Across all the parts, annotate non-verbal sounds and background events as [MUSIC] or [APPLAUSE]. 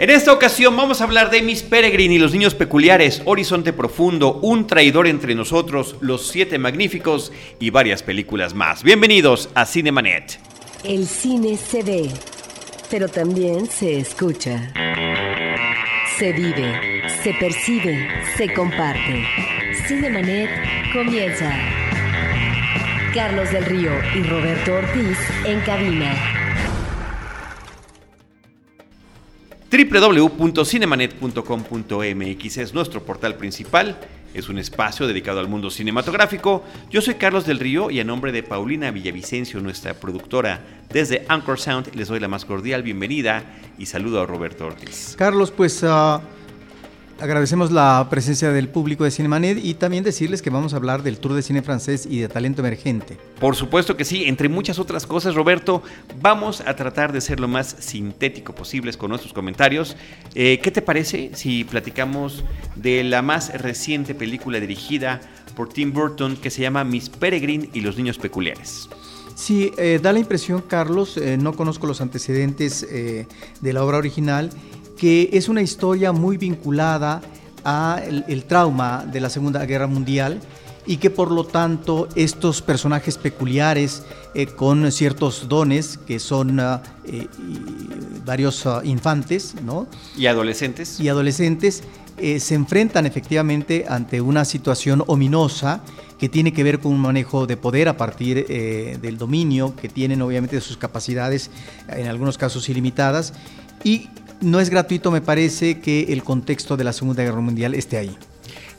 En esta ocasión vamos a hablar de Miss Peregrine y los niños peculiares, Horizonte Profundo, Un traidor entre nosotros, Los Siete Magníficos y varias películas más. Bienvenidos a Cinemanet. El cine se ve, pero también se escucha. Se vive, se percibe, se comparte. Cinemanet comienza. Carlos del Río y Roberto Ortiz en cabina. www.cinemanet.com.mx es nuestro portal principal, es un espacio dedicado al mundo cinematográfico. Yo soy Carlos del Río y a nombre de Paulina Villavicencio, nuestra productora desde Anchor Sound, les doy la más cordial bienvenida y saludo a Roberto Ortiz. Carlos, pues uh, Agradecemos la presencia del público de Cinemanet y también decirles que vamos a hablar del Tour de Cine Francés y de talento emergente. Por supuesto que sí, entre muchas otras cosas, Roberto, vamos a tratar de ser lo más sintético posibles con nuestros comentarios. Eh, ¿Qué te parece si platicamos de la más reciente película dirigida por Tim Burton que se llama Miss Peregrine y los niños peculiares? Sí, eh, da la impresión, Carlos, eh, no conozco los antecedentes de la obra original que es una historia muy vinculada al el trauma de la Segunda Guerra Mundial y que por lo tanto estos personajes peculiares eh, con ciertos dones que son uh, eh, varios uh, infantes ¿no? y adolescentes y adolescentes eh, se enfrentan efectivamente ante una situación ominosa que tiene que ver con un manejo de poder a partir del dominio que tienen obviamente de sus capacidades en algunos casos ilimitadas y no es gratuito, me parece, que el contexto de la Segunda Guerra Mundial esté ahí.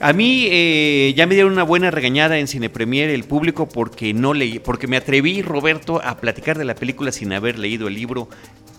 A mí eh, ya me dieron una buena regañada en Cine Premier el público porque no leí, porque me atreví, Roberto, a platicar de la película sin haber leído el libro,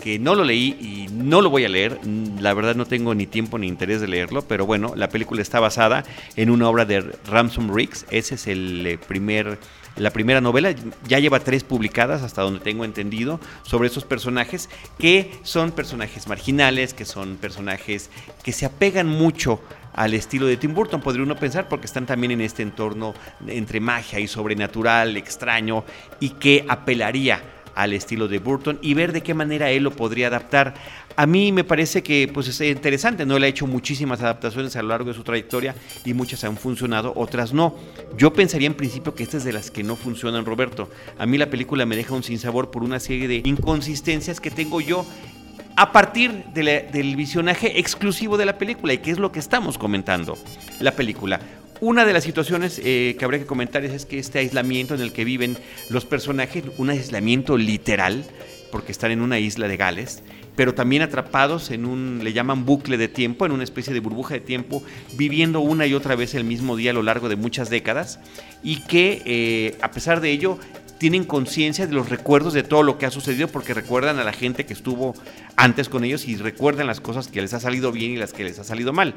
que no lo leí y no lo voy a leer. La verdad no tengo ni tiempo ni interés de leerlo, pero bueno, la película está basada en una obra de Ransom Riggs. Ese es el eh, primer la primera novela, ya lleva tres publicadas hasta donde tengo entendido sobre esos personajes que son personajes marginales, que son personajes que se apegan mucho al estilo de Tim Burton, podría uno pensar, porque están también en este entorno entre magia y sobrenatural, extraño, y que apelaría al estilo de Burton y ver de qué manera él lo podría adaptar. A mí me parece que pues, es interesante, ¿no? Él ha hecho muchísimas adaptaciones a lo largo de su trayectoria y muchas han funcionado, otras no. Yo pensaría en principio que esta es de las que no funcionan, Roberto. A mí la película me deja un sinsabor por una serie de inconsistencias que tengo yo a partir del visionaje exclusivo de la película y que es lo que estamos comentando. La película. Una de las situaciones eh, que habría que comentar es, que este aislamiento en el que viven los personajes, un aislamiento literal, porque están en una isla de Gales, pero también atrapados en un, le llaman bucle de tiempo, en una especie de burbuja de tiempo, viviendo una y otra vez el mismo día a lo largo de muchas décadas, y que eh, a pesar de ello tienen conciencia de los recuerdos de todo lo que ha sucedido porque recuerdan a la gente que estuvo antes con ellos y recuerdan las cosas que les ha salido bien y las que les ha salido mal.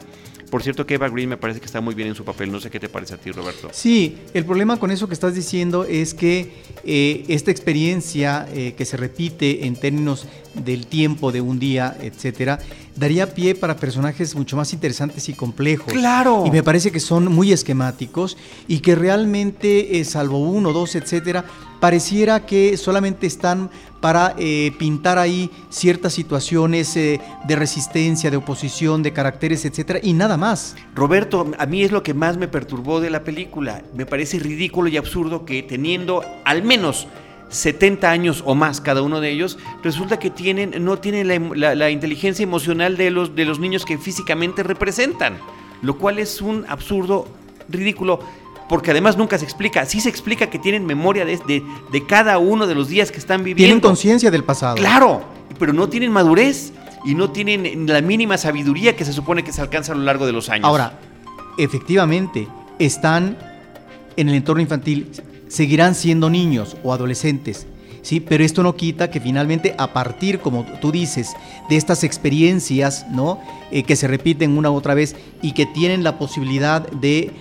Por cierto que Eva Green me parece que está muy bien en su papel, no sé qué te parece a ti Roberto. Sí, el problema con eso que estás diciendo es que eh, esta experiencia eh, que se repite en términos del tiempo de un día, etcétera, daría pie para personajes mucho más interesantes y complejos. Claro. Y me parece que son muy esquemáticos y que realmente, eh, salvo uno, dos, etcétera, pareciera que solamente están para eh, pintar ahí ciertas situaciones eh, de resistencia, de oposición, de caracteres, etcétera, y nada más. Roberto, a mí es lo que más me perturbó de la película. Me parece ridículo y absurdo que teniendo al menos 70 años o más cada uno de ellos, resulta que tienen, no tienen la, inteligencia emocional de los, de los niños que físicamente representan, lo cual es un absurdo ridículo porque además nunca se explica. Sí se explica que tienen memoria de, de, cada uno de los días que están viviendo. Tienen conciencia del pasado. Claro, pero no tienen madurez y no tienen la mínima sabiduría que se supone que se alcanza a lo largo de los años. Ahora, efectivamente, están en el entorno infantil seguirán siendo niños o adolescentes, ¿sí? Pero esto no quita que finalmente a partir, como tú dices, de estas experiencias, ¿no? Eh, que se repiten una u otra vez y que tienen la posibilidad de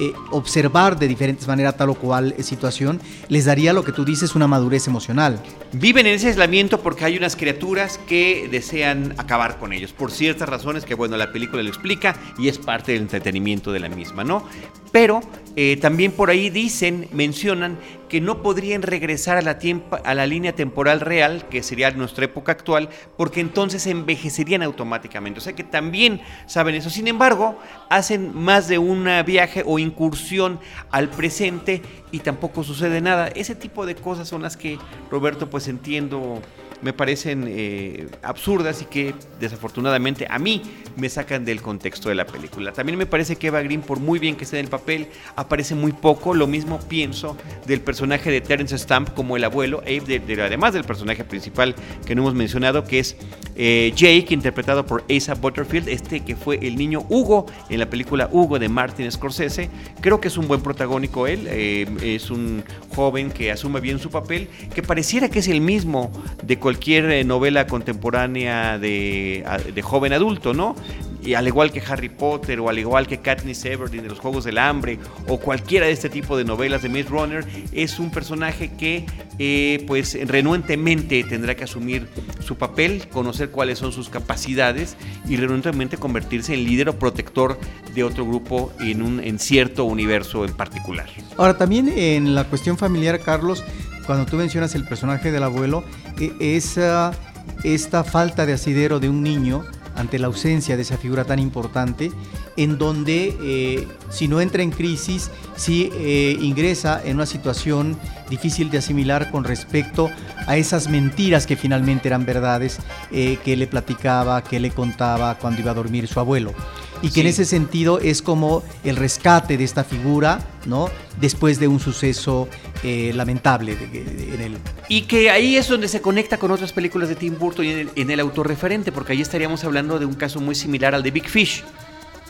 eh, observar de diferentes maneras tal o cual situación, les daría lo que tú dices una madurez emocional. Viven en ese aislamiento porque hay unas criaturas que desean acabar con ellos, por ciertas razones que, bueno, la película lo explica y es parte del entretenimiento de la misma, ¿no? Pero eh, también por ahí dicen, mencionan que no podrían regresar a la, a la línea temporal real, que sería nuestra época actual, porque entonces envejecerían automáticamente. O sea que también saben eso. Sin embargo, hacen más de un viaje o incursión al presente y tampoco sucede nada. Ese tipo de cosas son las que, Roberto, pues entiendo me parecen eh, absurdas y que desafortunadamente a mí me sacan del contexto de la película. También me parece que Eva Green, por muy bien que esté en el papel, aparece muy poco. Lo mismo pienso del personaje de Terence Stamp como el abuelo, Abe, además del personaje principal que no hemos mencionado, que es eh, Jake, interpretado por Asa Butterfield, este que fue el niño Hugo en la película Hugo de Martin Scorsese. Creo que es un buen protagónico él, eh, es un joven que asume bien su papel, que pareciera que es el mismo de cualquier eh, novela contemporánea de, joven adulto, ¿no? y al igual que Harry Potter o al igual que Katniss Everdeen de los Juegos del Hambre o cualquiera de este tipo de novelas de Maze Runner, es un personaje que eh, pues renuentemente tendrá que asumir su papel, conocer cuáles son sus capacidades y renuentemente convertirse en líder o protector de otro grupo en un en cierto universo en particular. Ahora también en la cuestión familiar, Carlos, cuando tú mencionas el personaje del abuelo, e, esa, esta falta de asidero de un niño ante la ausencia de esa figura tan importante, en donde eh, si no entra en crisis, si eh, ingresa en una situación difícil de asimilar con respecto a esas mentiras que finalmente eran verdades eh, que le platicaba, que le contaba cuando iba a dormir su abuelo. Y que en ese sentido es como el rescate de esta figura, ¿no? Después de un suceso eh, lamentable en el... Y que ahí es donde se conecta con otras películas de Tim Burton y en el, en el autorreferente, porque ahí estaríamos hablando de un caso muy similar al de Big Fish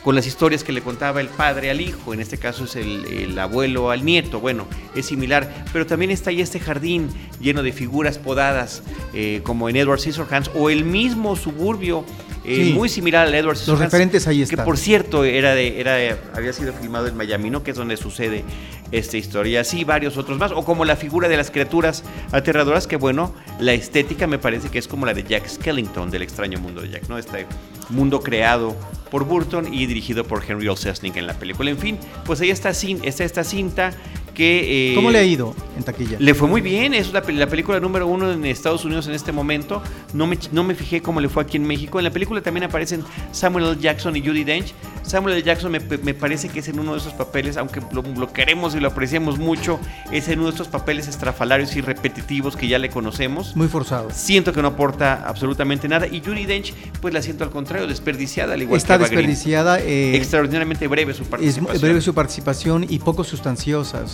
con las historias que le contaba el padre al hijo, en este caso es el, abuelo al nieto, bueno, es similar, pero también está ahí este jardín lleno de figuras podadas, eh, como en Edward Scissorhands, o el mismo suburbio eh, muy similar al Edward Scissorhands. Los referentes ahí están. Que por cierto, era de, era había sido filmado en Miami, ¿no? Que es donde sucede esta historia. Así varios otros más. O como la figura de las criaturas aterradoras, que bueno, la estética me parece que es como la de Jack Skellington, del extraño mundo de Jack, ¿no? Este mundo creado por Burton y dirigido por Henry Olsesnik en la película. En fin, pues ahí está, está esta cinta que... Eh, ¿Cómo le ha ido en taquilla? Le fue muy bien, es la, película número uno en Estados Unidos en este momento. No me, no me fijé cómo le fue aquí en México. En la película también aparecen Samuel L. Jackson y Judy Dench. Samuel L. Jackson me, parece que es en uno de esos papeles, aunque lo, queremos y lo apreciamos mucho, es en uno de esos papeles estrafalarios y repetitivos que ya le conocemos. Muy forzado. Siento que no aporta absolutamente nada. Y Judy Dench, pues la siento al contrario, desperdiciada, al igual Está desperdiciada. Eh, Extraordinariamente breve su participación. Es breve su participación y poco sustanciosa.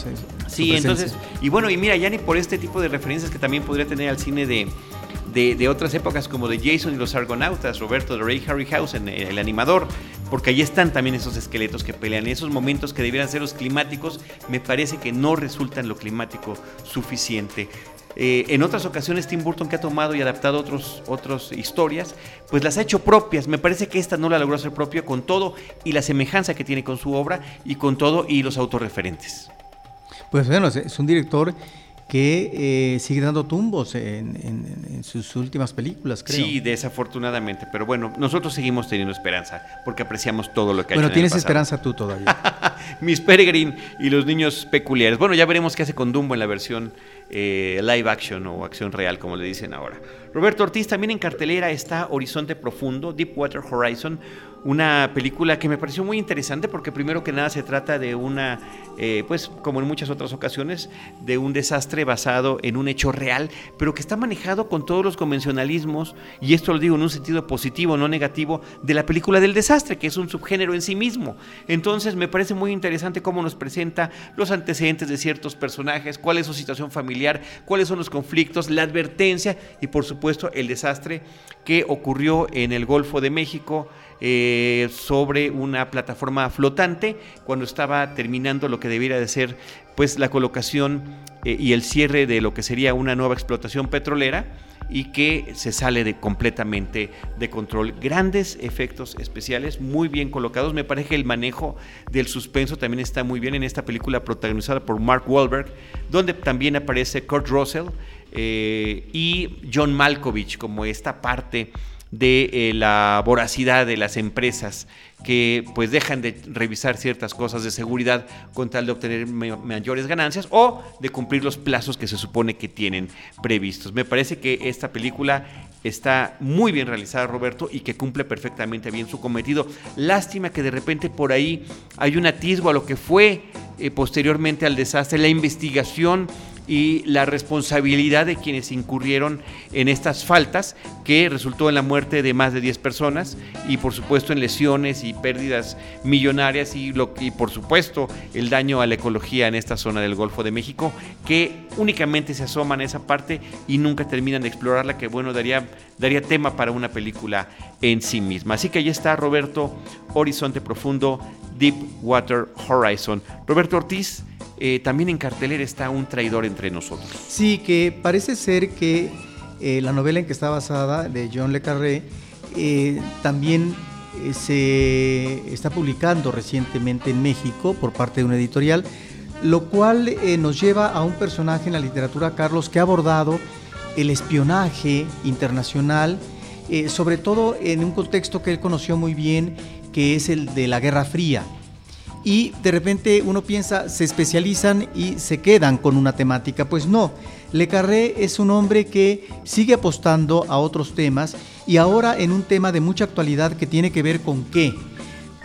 Sí, entonces, y bueno, y mira, ya ni por este tipo de referencias que también podría tener al cine de, de, otras épocas como de Jason y los Argonautas, Roberto de Ray Harryhausen, el animador, porque ahí están también esos esqueletos que pelean. Esos momentos que debieran ser los climáticos, me parece que no resultan lo climático suficiente. Eh, en otras ocasiones Tim Burton que ha tomado y adaptado otros, otras historias, pues las ha hecho propias. Me parece que esta no la logró hacer propia con todo y la semejanza que tiene con su obra y con todo y los autorreferentes. Pues bueno, es un director que eh, sigue dando tumbos en, sus últimas películas, creo. Sí, desafortunadamente, pero bueno, nosotros seguimos teniendo esperanza, porque apreciamos todo lo que ha bueno, hecho. Bueno, tienes esperanza tú todavía. [LAUGHS] Miss Peregrine y los niños peculiares. Bueno, ya veremos qué hace con Dumbo en la versión eh, live action o acción real, como le dicen ahora. Roberto Ortiz, también en cartelera está Horizonte Profundo, Deepwater Horizon, una película que me pareció muy interesante porque primero que nada se trata de una, eh, pues como en muchas otras ocasiones, de un desastre basado en un hecho real, pero que está manejado con todos los convencionalismos, y esto lo digo en un sentido positivo, no negativo, de la película del desastre, que es un subgénero en sí mismo. Entonces me parece muy interesante cómo nos presenta los antecedentes de ciertos personajes, cuál es su situación familiar, cuáles son los conflictos, la advertencia y por supuesto el desastre que ocurrió en el Golfo de México eh, sobre una plataforma flotante cuando estaba terminando lo que debiera de ser pues la colocación eh, y el cierre de lo que sería una nueva explotación petrolera y que se sale de, completamente de control. Grandes efectos especiales, muy bien colocados. Me parece que el manejo del suspenso también está muy bien en esta película protagonizada por Mark Wahlberg, donde también aparece Kurt Russell eh, y John Malkovich como esta parte de eh, la voracidad de las empresas que pues dejan de revisar ciertas cosas de seguridad con tal de obtener mayores ganancias o de cumplir los plazos que se supone que tienen previstos. Me parece que esta película está muy bien realizada, Roberto, y que cumple perfectamente bien su cometido. Lástima que de repente por ahí hay un atisbo a lo que fue eh, posteriormente al desastre, la investigación y la responsabilidad de quienes incurrieron en estas faltas, que resultó en la muerte de más de 10 personas y por supuesto en lesiones y pérdidas millonarias y, lo, por supuesto el daño a la ecología en esta zona del Golfo de México, que únicamente se asoman a esa parte y nunca terminan de explorarla, que bueno, daría, daría tema para una película en sí misma. Así que ahí está Roberto, Horizonte Profundo, Deep Water Horizon. Roberto Ortiz, eh, también en cartelera está Un traidor entre nosotros. Sí, que parece ser que eh, la novela en que está basada, de John Le Carré, eh, también se está publicando recientemente en México por parte de una editorial, lo cual nos lleva a un personaje en la literatura, Carlos, que ha abordado el espionaje internacional, sobre todo en un contexto que él conoció muy bien, que es el de la Guerra Fría y de repente uno piensa, se especializan y se quedan con una temática. Pues no, Le Carré es un hombre que sigue apostando a otros temas y ahora en un tema de mucha actualidad que tiene que ver con qué?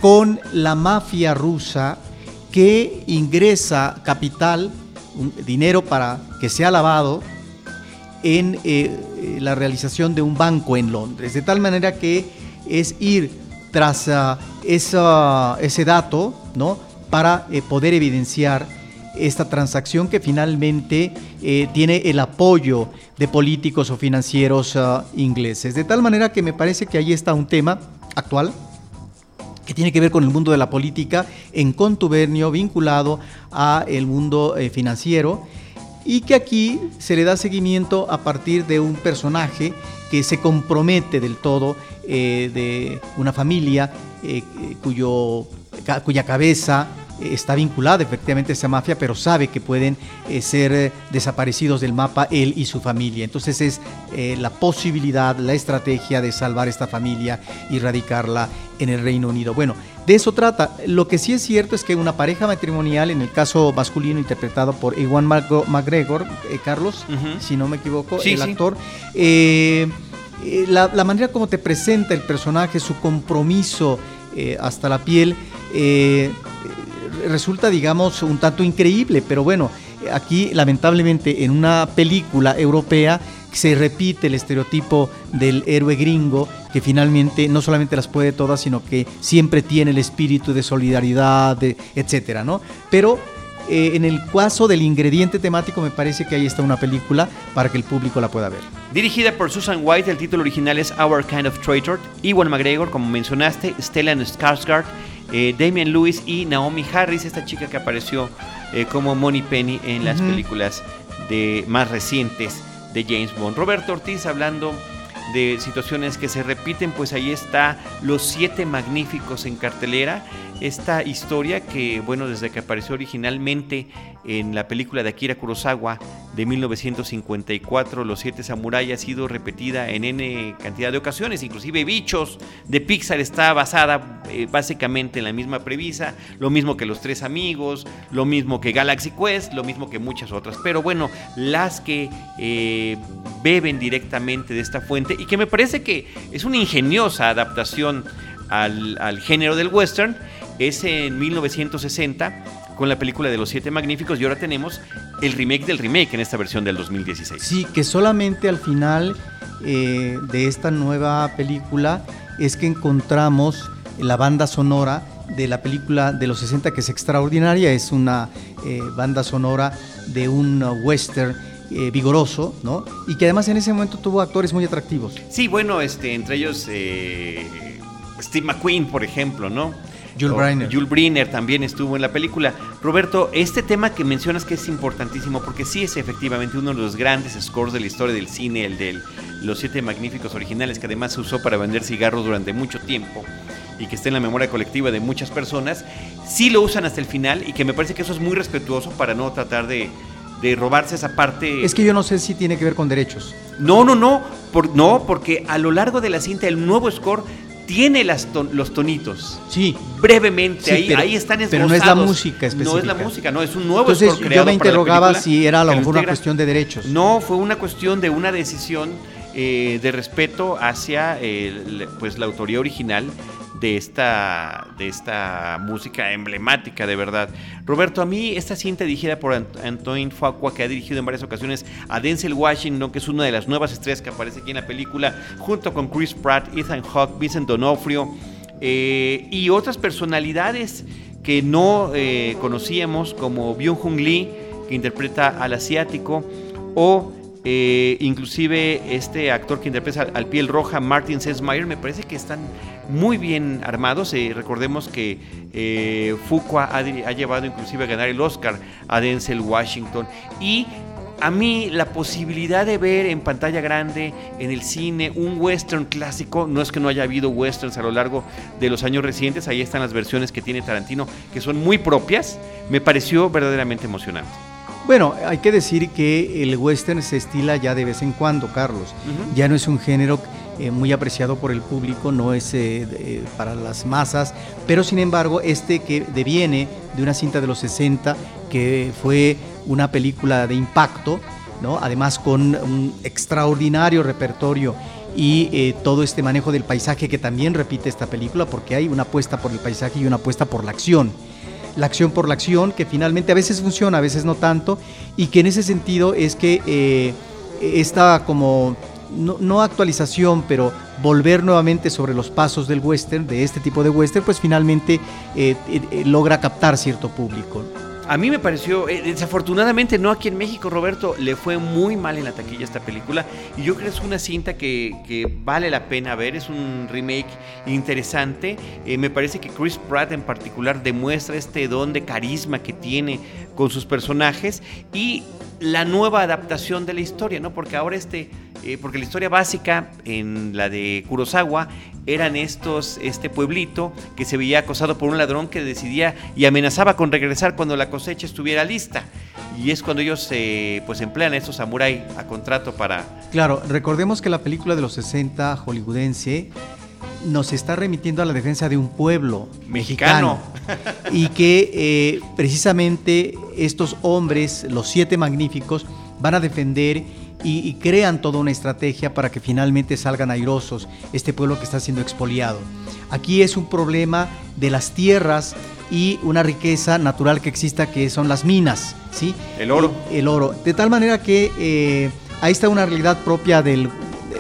Con la mafia rusa que ingresa capital, dinero para que sea lavado en eh, la realización de un banco en Londres. De tal manera que es ir tras ah, ese dato, ¿no? Para eh, poder evidenciar esta transacción que finalmente eh, tiene el apoyo de políticos o financieros ah, ingleses. De tal manera que me parece que ahí está un tema actual que tiene que ver con el mundo de la política en contubernio vinculado a el mundo eh, financiero y que aquí se le da seguimiento a partir de un personaje que se compromete del todo eh, de una familia eh, cuyo, cuya cabeza está vinculada efectivamente a esa mafia, pero sabe que pueden eh, ser desaparecidos del mapa él y su familia. Entonces es la posibilidad, la estrategia de salvar esta familia y radicarla en el Reino Unido. Bueno, de eso trata. Lo que sí es cierto es que una pareja matrimonial, en el caso masculino interpretado por Ewan McGregor, Carlos, si no me equivoco, el actor, eh, la, manera como te presenta el personaje, su compromiso eh, hasta la piel, eh, resulta, digamos, un tanto increíble, pero bueno, aquí lamentablemente en una película europea se repite el estereotipo del héroe gringo que finalmente no solamente las puede todas, sino que siempre tiene el espíritu de solidaridad, etcétera, ¿no? Pero eh, en el caso del ingrediente temático me parece que ahí está una película para que el público la pueda ver. Dirigida por Susan White, el título original es Our Kind of Traitor. Iwan McGregor, como mencionaste, Stellan Skarsgård, eh, Damian Lewis y Naomi Harris, esta chica que apareció eh, como Money Penny en las películas de, más recientes de James Bond. Roberto Ortiz hablando de situaciones que se repiten, pues ahí está Los Siete Magníficos en cartelera esta historia que, bueno, desde que apareció originalmente en la película de Akira Kurosawa de 1954, Los Siete Samurai, ha sido repetida en N cantidad de ocasiones, inclusive Bichos de Pixar está basada eh, básicamente en la misma premisa, lo mismo que Los Tres Amigos, lo mismo que Galaxy Quest, lo mismo que muchas otras, pero bueno, las que eh, beben directamente de esta fuente y que me parece que es una ingeniosa adaptación al género del western, es en 1960 con la película de los Siete Magníficos y ahora tenemos el remake del remake en esta versión del 2016. Sí, que solamente al final eh, de esta nueva película es que encontramos la banda sonora de la película de los 60 que es extraordinaria, es una eh, banda sonora de un western eh, vigoroso, ¿no? Y que además en ese momento tuvo actores muy atractivos. Sí, bueno, este, entre ellos Steve McQueen, por ejemplo, ¿no? Jules Briner. Jules Briner también estuvo en la película. Roberto, este tema que mencionas que es importantísimo, porque sí es efectivamente uno de los grandes scores de la historia del cine, el de los siete magníficos originales, que además se usó para vender cigarros durante mucho tiempo y que está en la memoria colectiva de muchas personas, sí lo usan hasta el final y que me parece que eso es muy respetuoso para no tratar de, de robarse esa parte. Es que yo no sé si tiene que ver con derechos. No, no, no, por, no, porque a lo largo de la cinta el nuevo score tiene las los tonitos. Sí. Brevemente, ahí, ahí están esbozados. Pero no es la música específica. No es la música, no, es un nuevo Entonces, score creado yo me interrogaba si era a lo mejor una cuestión de derechos. No, fue una cuestión de una decisión eh, de respeto hacia el- pues la autoría original de esta, de esta música emblemática, de verdad. Roberto, a mí esta cinta dirigida por Ant- Antoine Fuqua, que ha dirigido en varias ocasiones a Denzel Washington, que es una de las nuevas estrellas que aparece aquí en la película, junto con Chris Pratt, Ethan Hawke, Vincent D'Onofrio eh, y otras personalidades que no eh, conocíamos, como Byung-Hun Lee, que interpreta al asiático, o eh, inclusive este actor que interpreta al, piel roja, Martin Sesmayer, me parece que están muy bien armados. Eh, recordemos que eh, Fuqua ha, llevado inclusive a ganar el Oscar a Denzel Washington. Y a mí la posibilidad de ver en pantalla grande, en el cine, un western clásico, no es que no haya habido westerns a lo largo de los años recientes, ahí están las versiones que tiene Tarantino, que son muy propias, me pareció verdaderamente emocionante. Bueno, hay que decir que el western se estila ya de vez en cuando, Carlos. Ya no es un género eh, muy apreciado por el público, no es eh, para las masas, pero sin embargo este que deviene de una cinta de los 60 que fue una película de impacto, ¿no? además con un extraordinario repertorio y eh, todo este manejo del paisaje que también repite esta película porque hay una apuesta por el paisaje y una apuesta por la acción la acción por la acción, que finalmente a veces funciona, a veces no tanto, y que en ese sentido es que eh, esta como, no, actualización, pero volver nuevamente sobre los pasos del western, de este tipo de western, pues finalmente eh, eh, eh, logra captar cierto público. A mí me pareció, desafortunadamente no aquí en México, Roberto, le fue muy mal en la taquilla esta película y yo creo que es una cinta que, vale la pena ver, es un remake interesante. Me parece que Chris Pratt en particular demuestra este don de carisma que tiene con sus personajes y la nueva adaptación de la historia, ¿no? Porque ahora este, eh, porque la historia básica en la de Kurosawa eran estos, este pueblito que se veía acosado por un ladrón que decidía y amenazaba con regresar cuando la cosecha estuviera lista. Y es cuando ellos eh, pues emplean a estos samurái a contrato para... Claro, recordemos que la película de los 60 hollywoodense nos está remitiendo a la defensa de un pueblo Mexicano. mexicano, y que eh, precisamente estos hombres, los siete magníficos, van a defender y, y crean toda una estrategia para que finalmente salgan airosos este pueblo que está siendo expoliado. Aquí es un problema de las tierras y una riqueza natural que exista que son las minas, ¿sí? El oro. El oro. De tal manera que eh, ahí está una realidad propia del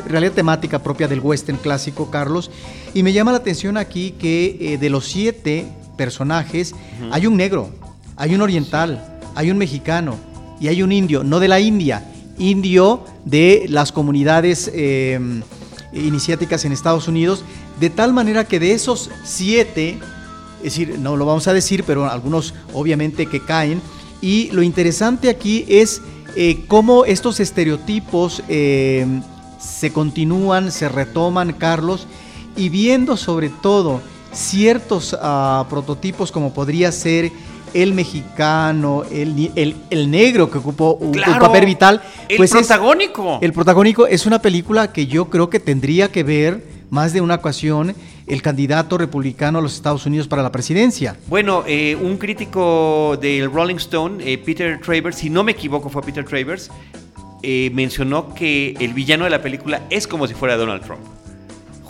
realidad temática propia del western clásico, Carlos. Y me llama la atención aquí que eh, de los siete personajes hay un negro, hay un oriental, hay un mexicano y hay un indio, no de la India, indio de las comunidades eh, iniciáticas en Estados Unidos, de tal manera que de esos siete, es decir, no lo vamos a decir, pero algunos obviamente que caen, y lo interesante aquí es eh, cómo estos estereotipos eh, se continúan, se retoman, Carlos, y viendo sobre todo ciertos ah, prototipos como podría ser el mexicano, el, el- el negro que ocupó un, papel vital. El pues es- protagónico. el protagónico es una película que yo creo que tendría que ver más de una ocasión el candidato republicano a los Estados Unidos para la presidencia. Bueno, eh, un crítico del Rolling Stone, eh, Peter Travers, si no me equivoco fue Peter Travers, eh, mencionó que el villano de la película es como si fuera Donald Trump.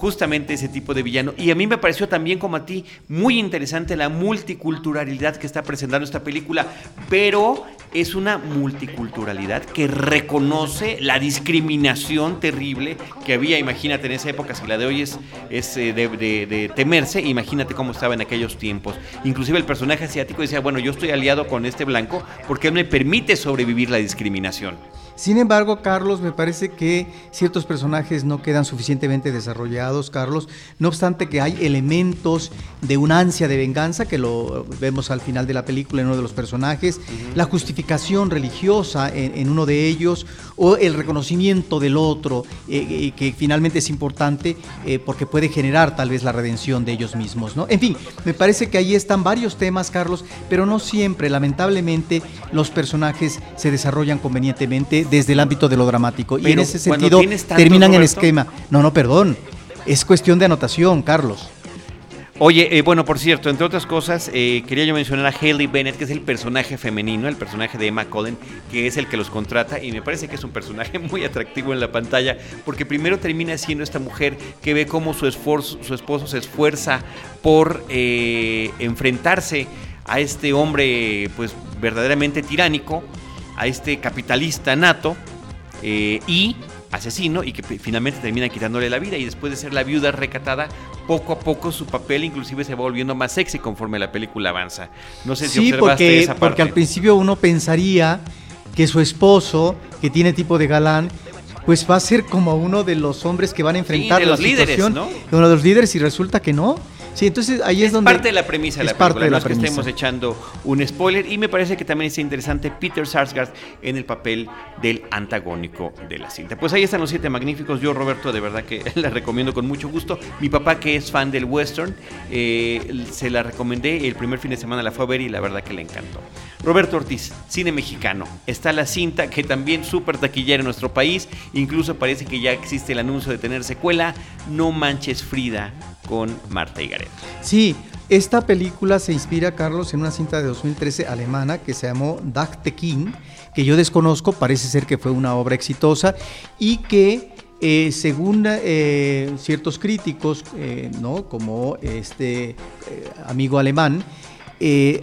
Justamente ese tipo de villano. Y a mí me pareció también como a ti muy interesante la multiculturalidad que está presentando esta película, pero es una multiculturalidad que reconoce la discriminación terrible que había, imagínate en esa época, si la de hoy es, es eh, de, temerse, imagínate cómo estaba en aquellos tiempos. Inclusive el personaje asiático decía, bueno, yo estoy aliado con este blanco porque él me permite sobrevivir la discriminación. Sin embargo, Carlos, me parece que ciertos personajes no quedan suficientemente desarrollados, Carlos, no obstante que hay elementos de una ansia de venganza, que lo vemos al final de la película en uno de los personajes, la justificación religiosa en, uno de ellos, o el reconocimiento del otro, eh, eh, que finalmente es importante eh, porque puede generar tal vez la redención de ellos mismos, ¿no? En fin, me parece que ahí están varios temas, Carlos, pero no siempre, lamentablemente, los personajes se desarrollan convenientemente desde el ámbito de lo dramático. y en ese sentido terminan en esquema. No, no, perdón. Es cuestión de anotación, Carlos. Oye, eh, bueno, por cierto, entre otras cosas, eh, quería yo mencionar a Haley Bennett, que es el personaje femenino, el personaje de Emma Cullen, que es el que los contrata, y me parece que es un personaje [LAUGHS] muy atractivo en la pantalla, porque primero termina siendo esta mujer que ve cómo su, esfuerzo, su esposo se esfuerza por eh, enfrentarse a este hombre, pues verdaderamente tiránico, a este capitalista nato eh, y asesino y que finalmente termina quitándole la vida y después de ser la viuda recatada poco a poco su papel inclusive se va volviendo más sexy conforme la película avanza. No sé si observaste porque, esa parte. porque al principio uno pensaría que su esposo que tiene tipo de galán pues va a ser como uno de los hombres que van a enfrentar los líderes, ¿no? uno de los líderes y resulta que no Sí, entonces ahí es, donde. parte de la premisa de la película. no es que estemos echando un spoiler. Y me parece que también es interesante Peter Sarsgaard en el papel del antagónico de la cinta. Pues ahí están los siete magníficos. Yo, Roberto, de verdad que [LAUGHS] la recomiendo con mucho gusto. Mi papá, que es fan del western, eh, se la recomendé. El primer fin de semana la fue a ver y la verdad que le encantó. Roberto Ortiz, cine mexicano. Está la cinta que también súper taquillera en nuestro país. Incluso parece que ya existe el anuncio de tener secuela. No manches Frida con Marta Higareda. Sí, esta película se inspira, Carlos, en una cinta de 2013 alemana que se llamó Dagte King, que yo desconozco, parece ser que fue una obra exitosa y que eh, según eh, ciertos críticos, eh, ¿no? como este amigo alemán,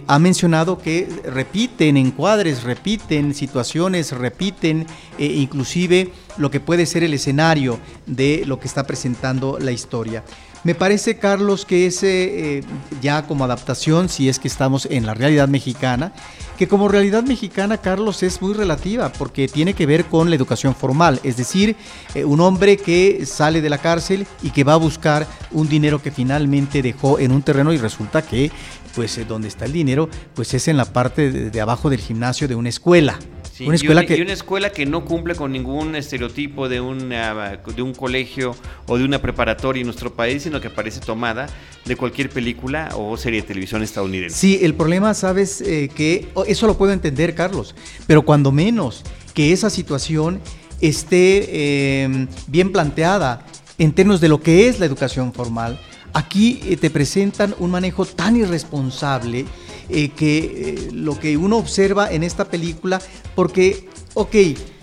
ha mencionado que repiten encuadres, repiten situaciones, repiten inclusive lo que puede ser el escenario de lo que está presentando la historia. Me parece, Carlos, que ese eh, ya como adaptación, si es que estamos en la realidad mexicana, que como realidad mexicana, Carlos, es muy relativa porque tiene que ver con la educación formal, es decir, eh, un hombre que sale de la cárcel y que va a buscar un dinero que finalmente dejó en un terreno y resulta que, pues, eh, donde está el dinero, pues es en la parte de abajo del gimnasio de una escuela una escuela y, que... una escuela que no cumple con ningún estereotipo de, una, de un colegio o de una preparatoria en nuestro país, sino que parece tomada de cualquier película o serie de televisión estadounidense. Sí, el problema, sabes, eh, que eso lo puedo entender, Carlos, pero cuando menos que esa situación esté em, bien planteada en términos de lo que es la educación formal, aquí eh, te presentan un manejo tan irresponsable eh, que eh, lo que uno observa en esta película, porque, ok,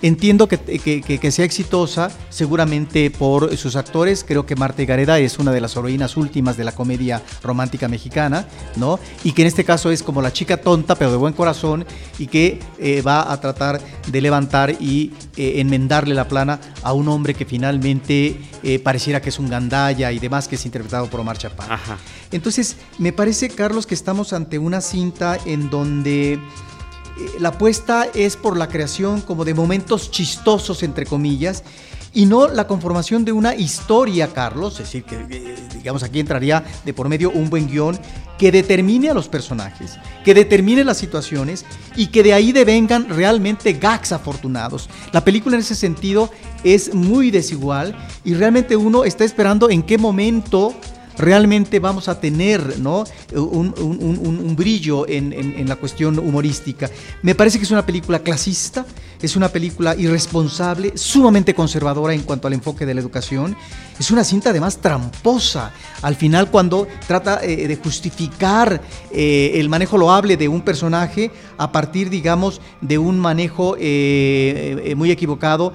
entiendo que, que, sea exitosa, seguramente por sus actores, creo que Marta Gareda es una de las heroínas últimas de la comedia romántica mexicana, ¿no? Y que en este caso es como la chica tonta, pero de buen corazón, y que eh, va a tratar de levantar y enmendarle la plana a un hombre que finalmente pareciera que es un gandalla y demás, que es interpretado por Omar Chaparro. Entonces, me parece, Carlos, que estamos ante una cinta en donde eh, la apuesta es por la creación como de momentos chistosos, entre comillas, y no la conformación de una historia, Carlos, es decir, que eh, digamos aquí entraría de por medio un buen guion que determine a los personajes, que determine las situaciones y que de ahí devengan realmente gags afortunados. La película en ese sentido es muy desigual y realmente uno está esperando en qué momento realmente vamos a tener ¿no? un, brillo en, la cuestión humorística. Me parece que es una película clasista, es una película irresponsable, sumamente conservadora en cuanto al enfoque de la educación. Es una cinta además tramposa. Al final cuando trata eh, de justificar eh, el manejo loable de un personaje a partir, digamos, de un manejo eh, muy equivocado,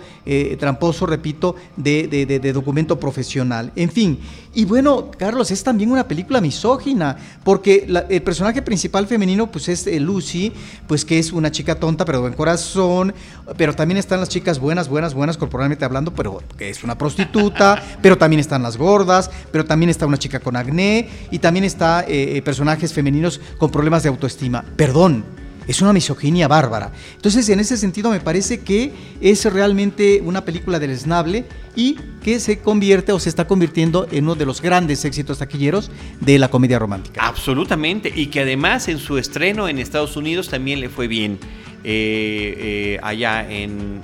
tramposo, repito, de, de documento profesional. En fin, y bueno, Carlos, es también una película misógina, porque el personaje principal femenino pues es eh, Lucy, pues que es una chica tonta pero de buen corazón, pero también están las chicas buenas, buenas, buenas corporalmente hablando, pero que es una prostituta, [LAUGHS] pero también están las gordas, pero también está una chica con acné y también está eh, eh, personajes femeninos con problemas de autoestima. Perdón, es una misoginia bárbara. Entonces, en ese sentido, me parece que es realmente una película del esnable y que se convierte o se está convirtiendo en uno de los grandes éxitos taquilleros de la comedia romántica. Absolutamente, y que además en su estreno en Estados Unidos también le fue bien. Eh, eh, allá en,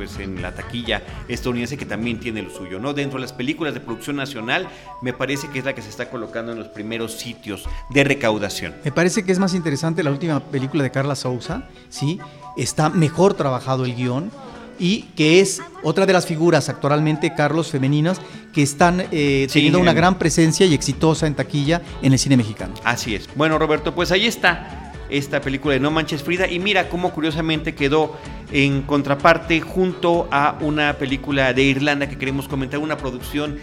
pues, en la taquilla estadounidense que también tiene lo suyo. ¿no? Dentro de las películas de producción nacional, me parece que es la que se está colocando en los primeros sitios de recaudación. Me parece que es más interesante la última película de Carla Souza, ¿sí? está mejor trabajado el guion y que es otra de las figuras actualmente, Carlos, femeninas, que están eh, teniendo una gran presencia y exitosa en taquilla en el cine mexicano. Así es. Bueno, Roberto, pues ahí está esta película de No Manches Frida. Y mira cómo curiosamente quedó en contraparte junto a una película de Irlanda que queremos comentar, una producción,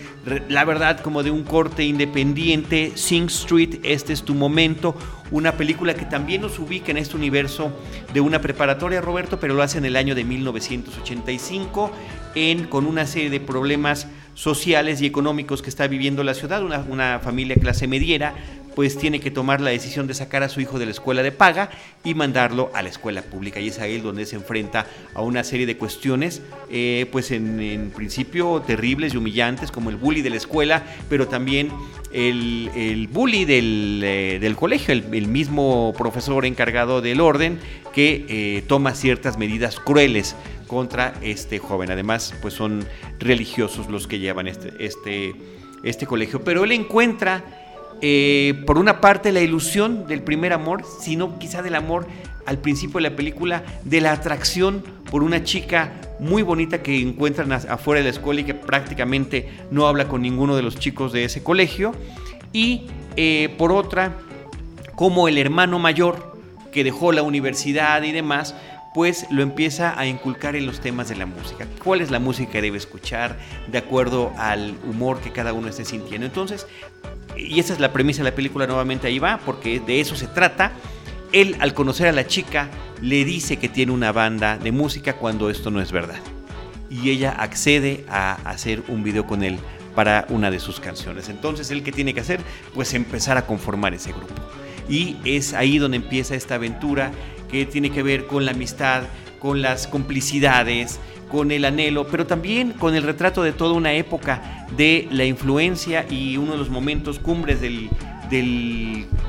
la verdad, como de un corte independiente, Sing Street, este es tu momento, una película que también nos ubica en este universo de una preparatoria, Roberto, pero lo hace en el año de 1985, en, con una serie de problemas sociales y económicos que está viviendo la ciudad, una, una familia clase mediera, pues tiene que tomar la decisión de sacar a su hijo de la escuela de paga y mandarlo a la escuela pública. Y es ahí donde se enfrenta a una serie de cuestiones, eh, pues en, principio terribles y humillantes, como el bully de la escuela, pero también el, bully del, eh, colegio, el, mismo profesor encargado del orden que eh, toma ciertas medidas crueles contra este joven. Además, pues son religiosos los que llevan este, este, este colegio. Pero él encuentra eh, por una parte la ilusión del primer amor, sino quizá del amor al principio de la película, de la atracción por una chica muy bonita que encuentran afuera de la escuela y que prácticamente no habla con ninguno de los chicos de ese colegio. Y eh, por otra, como el hermano mayor que dejó la universidad y demás, pues lo empieza a inculcar en los temas de la música. ¿Cuál es la música que debe escuchar de acuerdo al humor que cada uno esté sintiendo? Entonces, y esa es la premisa de la película, nuevamente ahí va, porque de eso se trata. Él, al conocer a la chica, le dice que tiene una banda de música cuando esto no es verdad. Y ella accede a hacer un video con él para una de sus canciones. Entonces, ¿él qué tiene que hacer? Pues empezar a conformar ese grupo. Y es ahí donde empieza esta aventura que tiene que ver con la amistad, con las complicidades, con el anhelo, pero también con el retrato de toda una época de la influencia y uno de los momentos cumbres del,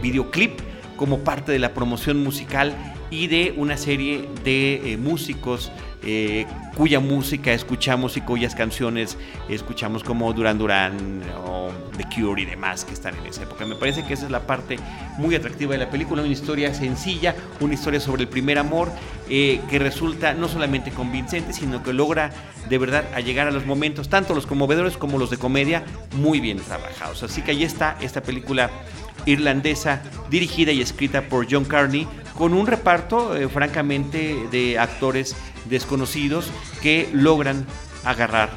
videoclip como parte de la promoción musical y de una serie de eh, músicos eh, cuya música escuchamos y cuyas canciones escuchamos como Duran Duran o The Cure y demás que están en esa época. Me parece que esa es la parte muy atractiva de la película, una historia sencilla, una historia sobre el primer amor eh, que resulta no solamente convincente, sino que logra de verdad a llegar a los momentos, tanto los conmovedores como los de comedia, muy bien trabajados. Así que ahí está esta película irlandesa dirigida y escrita por John Carney con un reparto eh, francamente de actores desconocidos que logran agarrar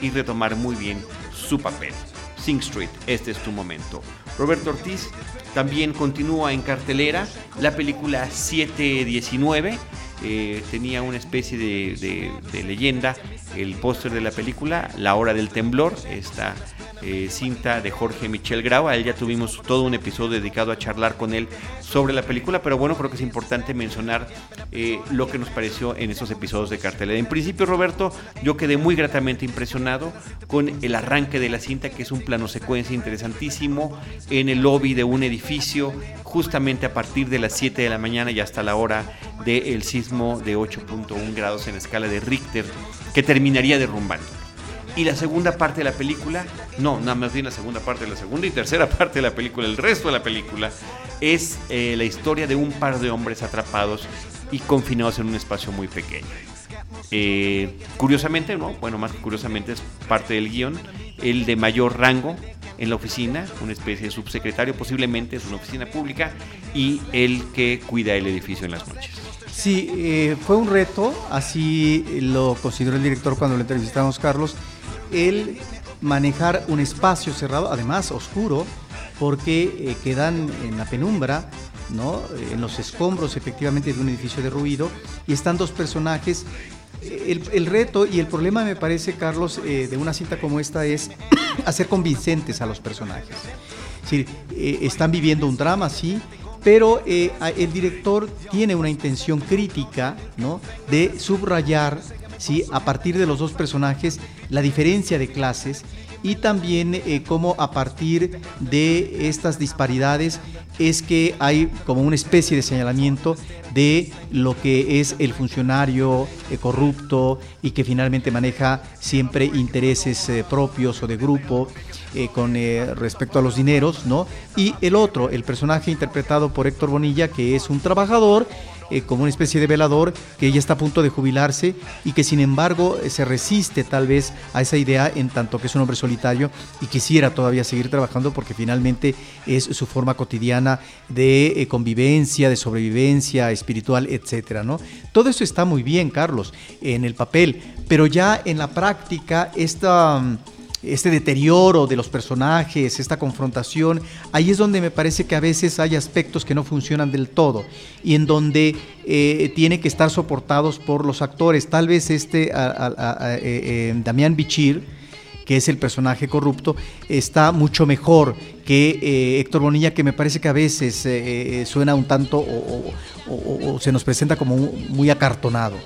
y retomar muy bien su papel. Sing Street, este es tu momento. Roberto Ortiz también continúa en cartelera la película 719. Eh, tenía una especie de, leyenda, el póster de la película, La Hora del Temblor, esta eh, cinta de Jorge Michel Grau. A él ya tuvimos todo un episodio dedicado a charlar con él sobre la película, pero bueno, creo que es importante mencionar eh, lo que nos pareció en esos episodios de cartelera. En principio, Roberto, yo quedé muy gratamente impresionado con el arranque de la cinta, que es un plano secuencia interesantísimo en el lobby de un edificio, justamente a partir de las 7 de la mañana y hasta la hora del sismo de 8.1 grados en escala de Richter, que terminaría derrumbando. Y la segunda parte de la película, no, nada más bien la segunda parte, la segunda y tercera [LAUGHS] parte de la película, el resto de la película, es eh, la historia de un par de hombres atrapados y confinados en un espacio muy pequeño. Eh, curiosamente, no, bueno, más que curiosamente es parte del guion, el de mayor rango en la oficina, una especie de subsecretario, posiblemente es una oficina pública, y el que cuida el edificio en las noches. Sí, eh, fue un reto, así lo consideró el director cuando le entrevistamos, Carlos, el manejar un espacio cerrado, además oscuro, porque eh, quedan en la penumbra, ¿no? en los escombros efectivamente de un edificio derruido, y están dos personajes. El, reto y el problema, me parece, Carlos, eh, de una cinta como esta es [CLEARS THROAT] hacer convincentes a los personajes. Es eh, están viviendo un drama, sí, pero eh, el director tiene una intención crítica ¿no? de subrayar ¿sí? a partir de los dos personajes la diferencia de clases y también eh, cómo a partir de estas disparidades es que hay como una especie de señalamiento de lo que es el funcionario eh, corrupto y que finalmente maneja siempre intereses eh, propios o de grupo con respecto a los dineros, ¿no? Y el otro, el personaje interpretado por Héctor Bonilla, que es un trabajador eh, como una especie de velador que ya está a punto de jubilarse y que sin embargo eh, se resiste tal vez a esa idea en tanto que es un hombre solitario y quisiera todavía seguir trabajando porque finalmente es su forma cotidiana de eh, convivencia, de sobrevivencia espiritual, etcétera, ¿no? Todo eso está muy bien, Carlos, en el papel, pero ya en la práctica esta mm, este deterioro de los personajes, esta confrontación, ahí es donde me parece que a veces hay aspectos que no funcionan del todo y en donde eh, tiene que estar soportados por los actores. Tal vez este eh, eh, Damián Bichir, que es el personaje corrupto, está mucho mejor que Héctor Bonilla, que me parece que a veces suena un tanto o se nos presenta como muy acartonado.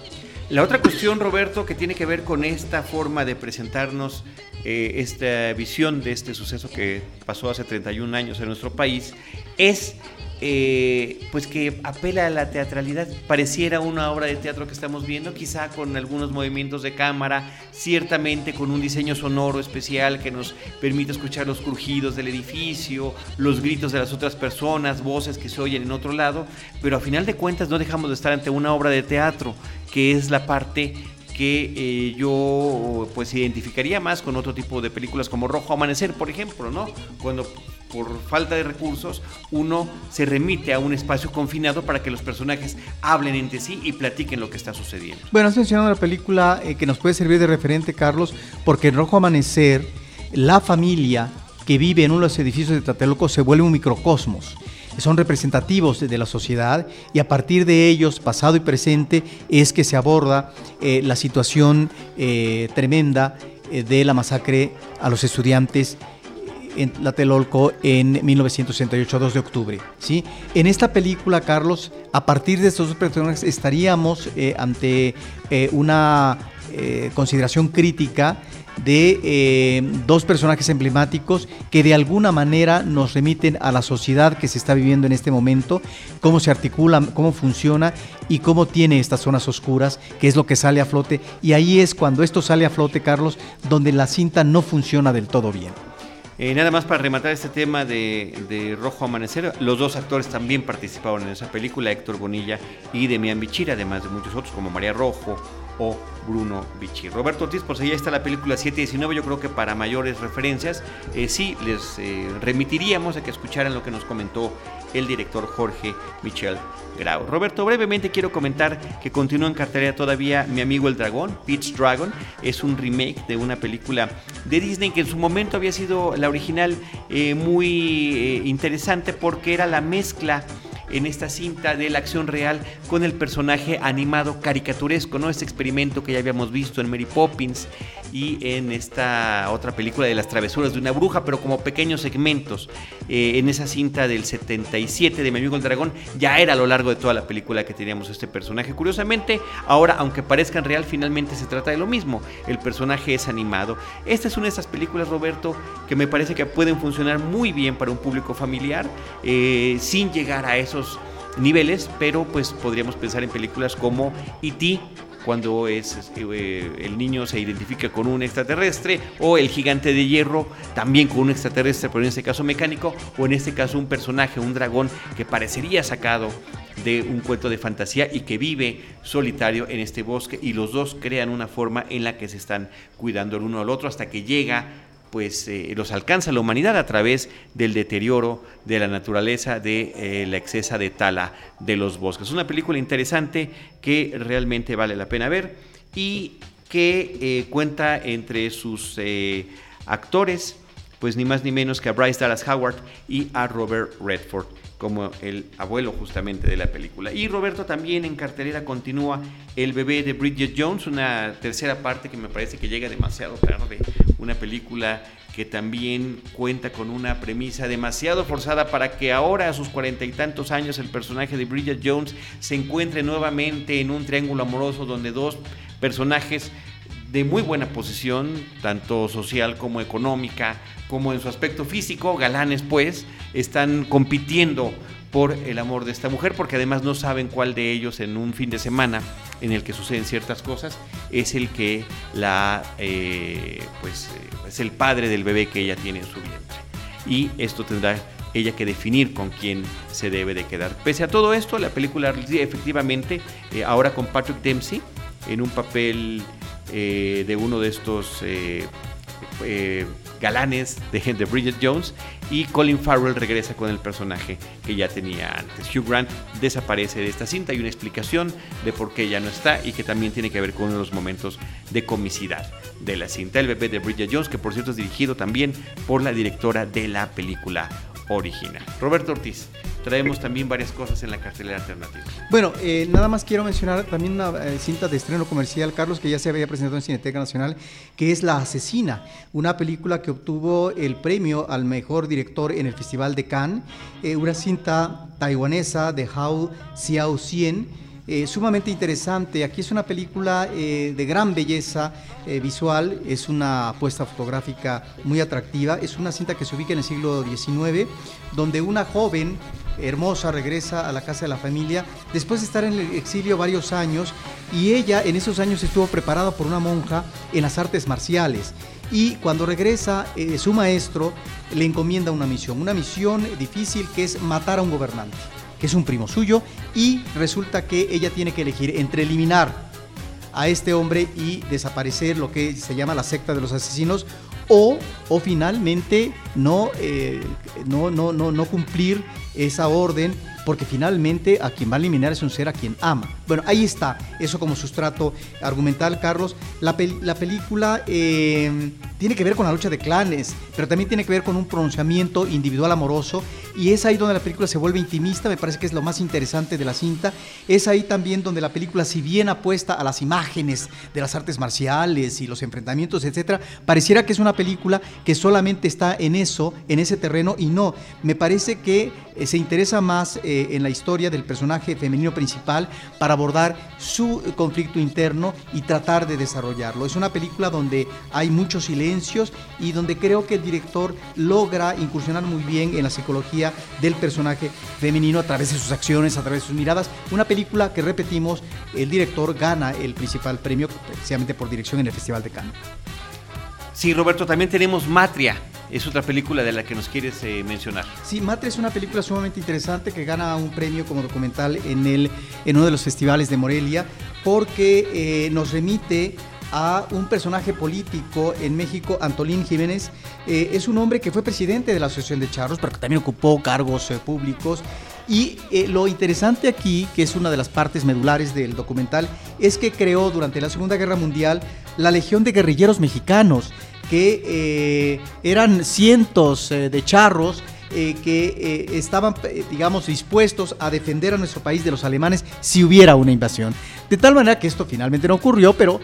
La otra cuestión, Roberto, que tiene que ver con esta forma de presentarnos eh, esta visión de este suceso que pasó hace 31 años en nuestro país, es eh, pues que apela a la teatralidad. Pareciera una obra de teatro que estamos viendo, quizá con algunos movimientos de cámara, ciertamente con un diseño sonoro especial que nos permite escuchar los crujidos del edificio, los gritos de las otras personas, voces que se oyen en otro lado, pero a final de cuentas no dejamos de estar ante una obra de teatro, que es la parte que eh, yo pues identificaría más con otro tipo de películas como Rojo Amanecer, por ejemplo, ¿no? Cuando por falta de recursos, uno se remite a un espacio confinado para que los personajes hablen entre sí y platiquen lo que está sucediendo. Bueno, has mencionado una película eh, que nos puede servir de referente, Carlos, porque en Rojo Amanecer, la familia que vive en uno de los edificios de Tlatelolco se vuelve un microcosmos son representativos de la sociedad y a partir de ellos, pasado y presente, es que se aborda eh, la situación eh, tremenda de la masacre a los estudiantes en Tlatelolco en 1968, 2 de octubre. ¿sí? En esta película, Carlos, a partir de estos dos personajes estaríamos eh, ante eh, una eh, consideración crítica de dos personajes emblemáticos que de alguna manera nos remiten a la sociedad que se está viviendo en este momento, cómo se articula, cómo funciona y cómo tiene estas zonas oscuras, que es lo que sale a flote. Y ahí es cuando esto sale a flote, Carlos, donde la cinta no funciona del todo bien. Eh, nada más para rematar este tema de, Rojo Amanecer, los dos actores también participaron en esa película, Héctor Bonilla y Demián Bichir, además de muchos otros como María Rojo o Bruno Bichir. Roberto Ortiz, pues ahí está la película 719, yo creo que para mayores referencias eh, sí les eh, remitiríamos a que escucharan lo que nos comentó el director Jorge Michel Grau. Roberto, brevemente quiero comentar que continúa en cartelera todavía Mi amigo el dragón, Pete's Dragon, es un remake de una película de Disney que en su momento había sido la original eh, muy interesante porque era la mezcla en esta cinta de la acción real con el personaje animado caricaturesco, ¿no? Este experimento que ya habíamos visto en Mary Poppins y en esta otra película de las travesuras de una bruja, pero como pequeños segmentos. Eh, en esa cinta del 77 de Mi amigo el dragón ya era a lo largo de toda la película que teníamos este personaje. Curiosamente, ahora aunque parezca en real, finalmente se trata de lo mismo. El personaje es animado. Esta es una de esas películas, Roberto, que me parece que pueden funcionar muy bien para un público familiar, eh, sin llegar a niveles, pero pues podríamos pensar en películas como E.T., cuando es, eh, el niño se identifica con un extraterrestre, o el gigante de hierro también con un extraterrestre, pero en este caso mecánico, o en este caso un personaje, un dragón que parecería sacado de un cuento de fantasía y que vive solitario en este bosque y los dos crean una forma en la que se están cuidando el uno al otro hasta que llega pues eh, los alcanza la humanidad a través del deterioro de la naturaleza, de eh, la excesa de tala de los bosques. Es una película interesante que realmente vale la pena ver y que eh, cuenta entre sus actores, pues ni más ni menos que a Bryce Dallas Howard y a Robert Redford como el abuelo justamente de la película. Y Roberto también en cartelera continúa El bebé de Bridget Jones, una tercera parte que me parece que llega demasiado tarde, una película que también cuenta con una premisa demasiado forzada para que ahora a sus cuarenta y tantos años el personaje de Bridget Jones se encuentre nuevamente en un triángulo amoroso donde dos personajes de muy buena posición, tanto social como económica, como en su aspecto físico, galanes pues, están compitiendo por el amor de esta mujer, porque además no saben cuál de ellos en un fin de semana en el que suceden ciertas cosas es el que la, eh, pues, eh, es el padre del bebé que ella tiene en su vientre. Y esto tendrá ella que definir con quién se debe de quedar. Pese a todo esto, la película efectivamente, eh, ahora con Patrick Dempsey, en un papel de uno de estos galanes de, de Bridget Jones y Colin Farrell regresa con el personaje que ya tenía antes. Hugh Grant desaparece de esta cinta y una explicación de por qué ya no está y que también tiene que ver con uno de los momentos de comicidad de la cinta. El bebé de Bridget Jones, que por cierto es dirigido también por la directora de la película original. Roberto Ortiz, traemos también varias cosas en la cartelera alternativa. Bueno, eh, nada más quiero mencionar también una eh, cinta de estreno comercial, Carlos, que ya se había presentado en Cineteca Nacional, que es La Asesina, una película que obtuvo el premio al mejor director en el Festival de Cannes, eh, una cinta taiwanesa de Hao Xiao Xian eh, sumamente interesante. Aquí es una película eh, de gran belleza eh, visual, es una apuesta fotográfica muy atractiva, es una cinta que se ubica en el siglo XIX, donde una joven hermosa regresa a la casa de la familia después de estar en el exilio varios años y ella en esos años estuvo preparada por una monja en las artes marciales. Y cuando regresa, su maestro le encomienda una misión, una misión difícil que es matar a un gobernante es un primo suyo, y resulta que ella tiene que elegir entre eliminar a este hombre y desaparecer lo que se llama la secta de los asesinos, o, o finalmente no, eh, no, no, no, no cumplir esa orden porque finalmente a quien va a eliminar es un ser a quien ama. Bueno, ahí está, eso como sustrato argumental, Carlos. La, la película eh, tiene que ver con la lucha de clanes, pero también tiene que ver con un pronunciamiento individual amoroso, y es ahí donde la película se vuelve intimista, me parece que es lo más interesante de la cinta. Es ahí también donde la película, si bien apuesta a las imágenes de las artes marciales y los enfrentamientos, etcétera, pareciera que es una película que solamente está en eso, en ese terreno, y no. Me parece que eh, se interesa más. Eh, eh, en la historia del personaje femenino principal para abordar su conflicto interno y tratar de desarrollarlo. Es una película donde hay muchos silencios y donde creo que el director logra incursionar muy bien en la psicología del personaje femenino a través de sus acciones, a través de sus miradas. Una película que repetimos, el director gana el principal premio precisamente por dirección en el Festival de Cannes. Sí, Roberto, también tenemos Matria, es otra película de la que nos quieres eh, mencionar. Sí, Matre es una película sumamente interesante que gana un premio como documental en, el, en uno de los festivales de Morelia porque eh, nos remite a un personaje político en México, Antolín Jiménez. Eh, es un hombre que fue presidente de la Asociación de Charros, pero que también ocupó cargos públicos. Y lo interesante aquí, que es una de las partes medulares del documental, es que creó durante la Segunda Guerra Mundial la Legión de Guerrilleros Mexicanos que eh, eran cientos eh, de charros eh, que estaban, digamos, dispuestos a defender a nuestro país de los alemanes si hubiera una invasión. De tal manera que esto finalmente no ocurrió, pero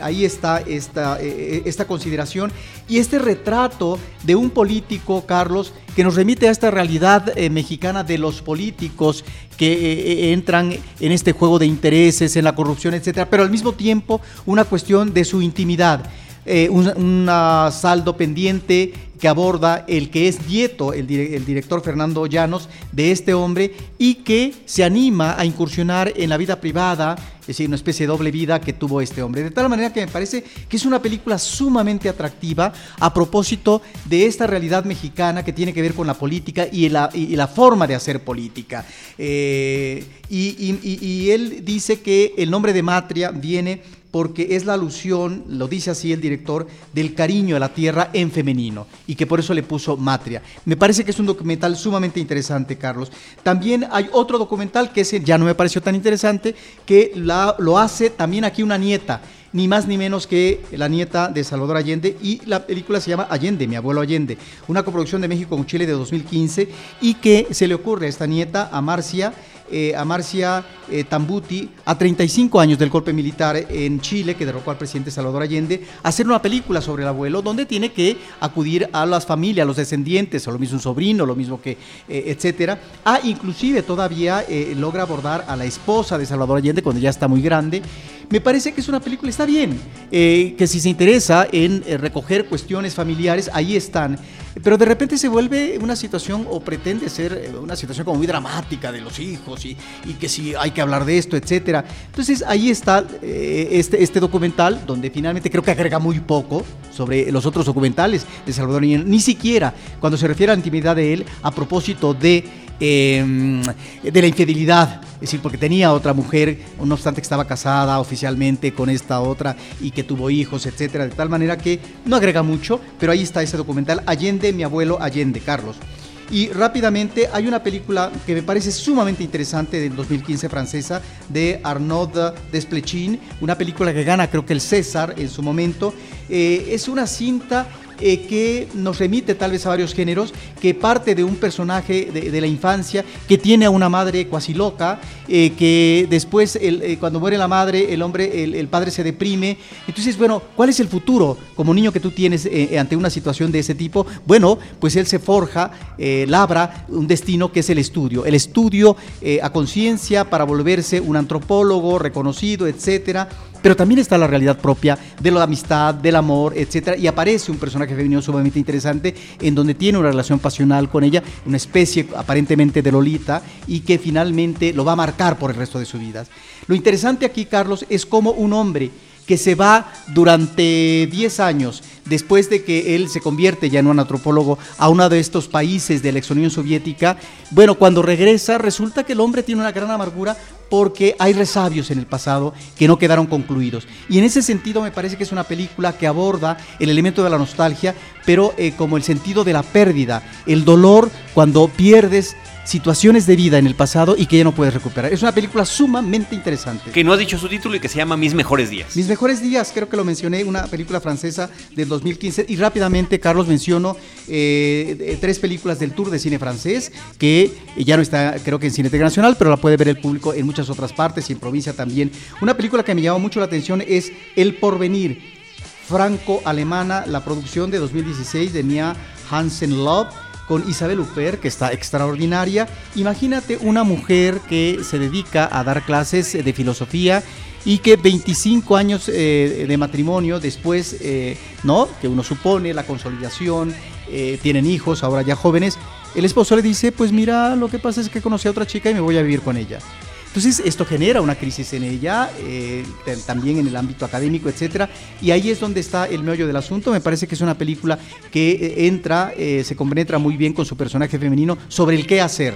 ahí está esta, esta consideración y este retrato de un político, Carlos, que nos remite a esta realidad mexicana de los políticos que entran en este juego de intereses, en la corrupción, etcétera, pero al mismo tiempo una cuestión de su intimidad. Eh, un, saldo pendiente que aborda el que es nieto, el, director Fernando Llanos, de este hombre y que se anima a incursionar en la vida privada, es decir, una especie de doble vida que tuvo este hombre. De tal manera que me parece que es una película sumamente atractiva a propósito de esta realidad mexicana que tiene que ver con la política y la, forma de hacer política. Eh, y él dice que el nombre de Matria viene porque es la alusión, lo dice así el director, del cariño a la tierra en femenino y que por eso le puso Matria. Me parece que es un documental sumamente interesante, Carlos. También hay otro documental que ese ya no me pareció tan interesante, que lo hace también aquí una nieta ni más ni menos que la nieta de Salvador Allende y la película se llama Allende, mi abuelo Allende, una coproducción de México con Chile de 2015 y que se le ocurre a esta nieta, a Marcia, eh, a Marcia eh, Tambuti, a 35 años del golpe militar en Chile, que derrocó al presidente Salvador Allende, a hacer una película sobre el abuelo, donde tiene que acudir a las familias, a los descendientes, o lo mismo un sobrino, lo mismo que, eh, etcétera. Ah, inclusive todavía logra abordar a la esposa de Salvador Allende cuando ya está muy grande. Me parece que es una película, está bien, que si se interesa en recoger cuestiones familiares, ahí están pero de repente se vuelve una situación o pretende ser eh, una situación como muy dramática de los hijos y, que si hay que hablar de esto, etcétera. Entonces ahí está eh, este, este documental donde finalmente creo que agrega muy poco sobre los otros documentales de Salvador Niño, ni siquiera cuando se refiere a la intimidad de él a propósito de Em, de la infidelidad, es decir, porque tenía otra mujer, no obstante que estaba casada oficialmente con esta otra y que tuvo hijos, etcétera, de tal manera que no agrega mucho, pero ahí está ese documental Allende, mi abuelo Allende, Carlos. Y rápidamente hay una película que me parece sumamente interesante del 2015 francesa de Arnaud Desplechin, una película que gana creo que el César en su momento. Eh, es una cinta eh, que nos remite tal vez a varios géneros, que parte de un personaje de, la infancia que tiene a una madre cuasi loca, eh, que después eh, cuando muere la madre, el hombre, el, padre se deprime. Entonces, bueno, ¿cuál es el futuro como niño que tú tienes ante una situación de ese tipo? Bueno, pues él se forja, labra un destino que es el estudio, el estudio a conciencia para volverse un antropólogo reconocido, etcétera pero también está la realidad propia de la amistad, del amor, etcétera, y aparece un personaje femenino sumamente interesante en donde tiene una relación pasional con ella, una especie aparentemente de Lolita y que finalmente lo va a marcar por el resto de su vida. Lo interesante aquí, Carlos, es como un hombre que se va durante 10 años después de que él se convierte ya en un antropólogo a uno de estos países de la ex Unión Soviética, bueno, cuando regresa resulta que el hombre tiene una gran amargura porque hay resabios en el pasado que no quedaron concluidos. Y en ese sentido me parece que es una película que aborda el elemento de la nostalgia, pero eh, como el sentido de la pérdida, el dolor cuando pierdes situaciones de vida en el pasado y que ya no puedes recuperar. Es una película sumamente interesante. Que no ha dicho su título y que se llama Mis Mejores Días. Mis Mejores Días, creo que lo mencioné, una película francesa del 2015. Y rápidamente, Carlos, menciono eh, tres películas del Tour de Cine Francés, que ya no está, creo que en Cine Internacional, pero la puede ver el público en muchas otras partes y en provincia también. Una película que me llamó mucho la atención es El Porvenir, franco-alemana, la producción de 2016 de Mia Hansen Love con Isabel Huppert, que está extraordinaria. Imagínate una mujer que se dedica a dar clases de filosofía y que 25 años eh, de matrimonio después, eh, ¿no? Que uno supone, la consolidación, eh, tienen hijos, ahora ya jóvenes, el esposo le dice, pues mira, lo que pasa es que conocí a otra chica y me voy a vivir con ella. Entonces esto genera una crisis en ella, eh, también en el ámbito académico, etcétera, y ahí es donde está el meollo del asunto. Me parece que es una película que eh, entra, eh, se compenetra muy bien con su personaje femenino sobre el qué hacer.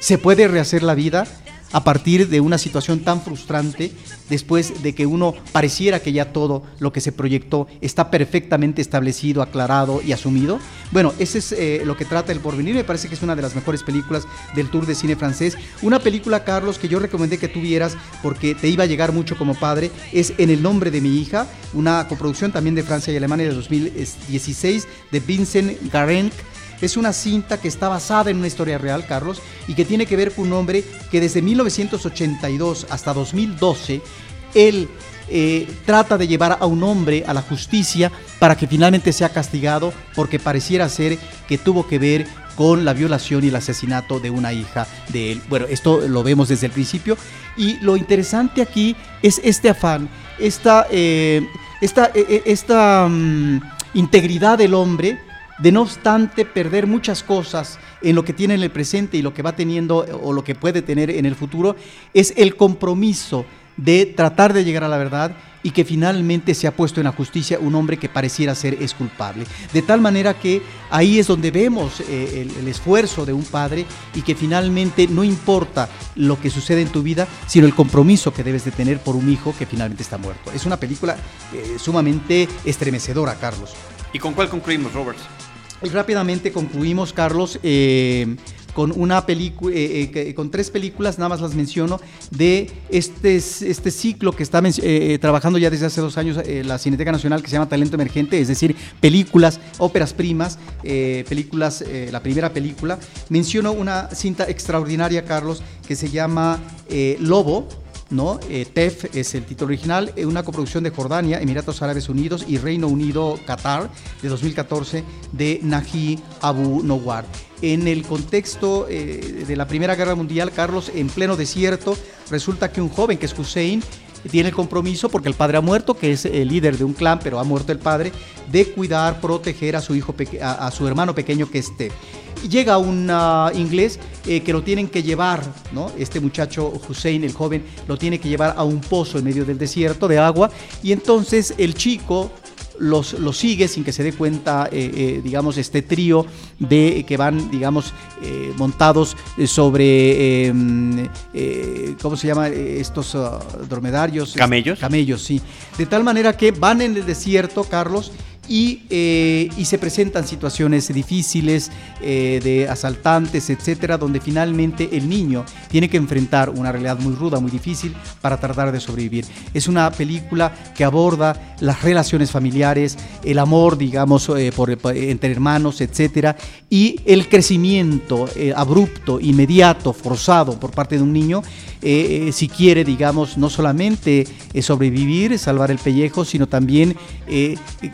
¿Se puede rehacer la vida? A partir de una situación tan frustrante, después de que uno pareciera que ya todo lo que se proyectó está perfectamente establecido, aclarado y asumido. Bueno, ese es eh, lo que trata el porvenir, me parece que es una de las mejores películas del Tour de Cine francés. Una película, Carlos, que yo recomendé que tuvieras porque te iba a llegar mucho como padre, es En el nombre de mi hija, una coproducción también de Francia y Alemania de 2016 de Vincent Garenc es una cinta que está basada en una historia real, Carlos, y que tiene que ver con un hombre que desde 1982 hasta 2012, él eh, trata de llevar a un hombre a la justicia para que finalmente sea castigado porque pareciera ser que tuvo que ver con la violación y el asesinato de una hija de él. Bueno, esto lo vemos desde el principio y lo interesante aquí es este afán, esta, eh, esta, eh, esta mm, integridad del hombre de no obstante perder muchas cosas en lo que tiene en el presente y lo que va teniendo o lo que puede tener en el futuro, es el compromiso de tratar de llegar a la verdad y que finalmente se ha puesto en la justicia un hombre que pareciera ser es culpable. De tal manera que ahí es donde vemos eh, el, esfuerzo de un padre y que finalmente no importa lo que sucede en tu vida, sino el compromiso que debes de tener por un hijo que finalmente está muerto. Es una película eh, sumamente estremecedora, Carlos. ¿Y con cuál concluimos, Roberts? Y rápidamente concluimos, Carlos, eh, con una película, eh, eh, con tres películas, nada más las menciono, de este, este ciclo que está trabajando ya desde hace dos años la Cineteca Nacional que se llama Talento Emergente, es decir, películas, óperas primas, películas, la primera película. Menciono una cinta extraordinaria, Carlos, que se llama Lobo, ¿no? TEF es el título original, una coproducción de Jordania, Emiratos Árabes Unidos y Reino Unido, Qatar, de 2014, de Naji Abu Nowar en el contexto eh, de la Primera Guerra Mundial, Carlos, en pleno desierto, resulta que un joven que es Hussein tiene el compromiso, porque el padre ha muerto, que es el líder de un clan, pero ha muerto el padre, de cuidar, proteger a su hijo, a, su hermano pequeño que esté. Llega un ah, inglés eh, que lo tienen que llevar, ¿no? Este muchacho Hussein, el joven, lo tiene que llevar a un pozo en medio del desierto de agua, y entonces el chico los, sigue sin que se dé cuenta, eh, eh, digamos, este trío de que van, digamos, eh, montados sobre, em, ¿cómo se llama? Estos uh, dromedarios. Camellos. Camellos, sí. De tal manera que van en el desierto, Carlos, eh, y, se presentan situaciones difíciles eh, de asaltantes, etcétera, donde finalmente el niño tiene que enfrentar una realidad muy ruda, muy difícil para tratar de sobrevivir. Es una película que aborda las relaciones familiares, el amor, digamos, eh, entre hermanos, etcétera, y el crecimiento abrupto, inmediato, forzado por parte de un niño, si quiere, digamos, no solamente sobrevivir, salvar el pellejo, sino también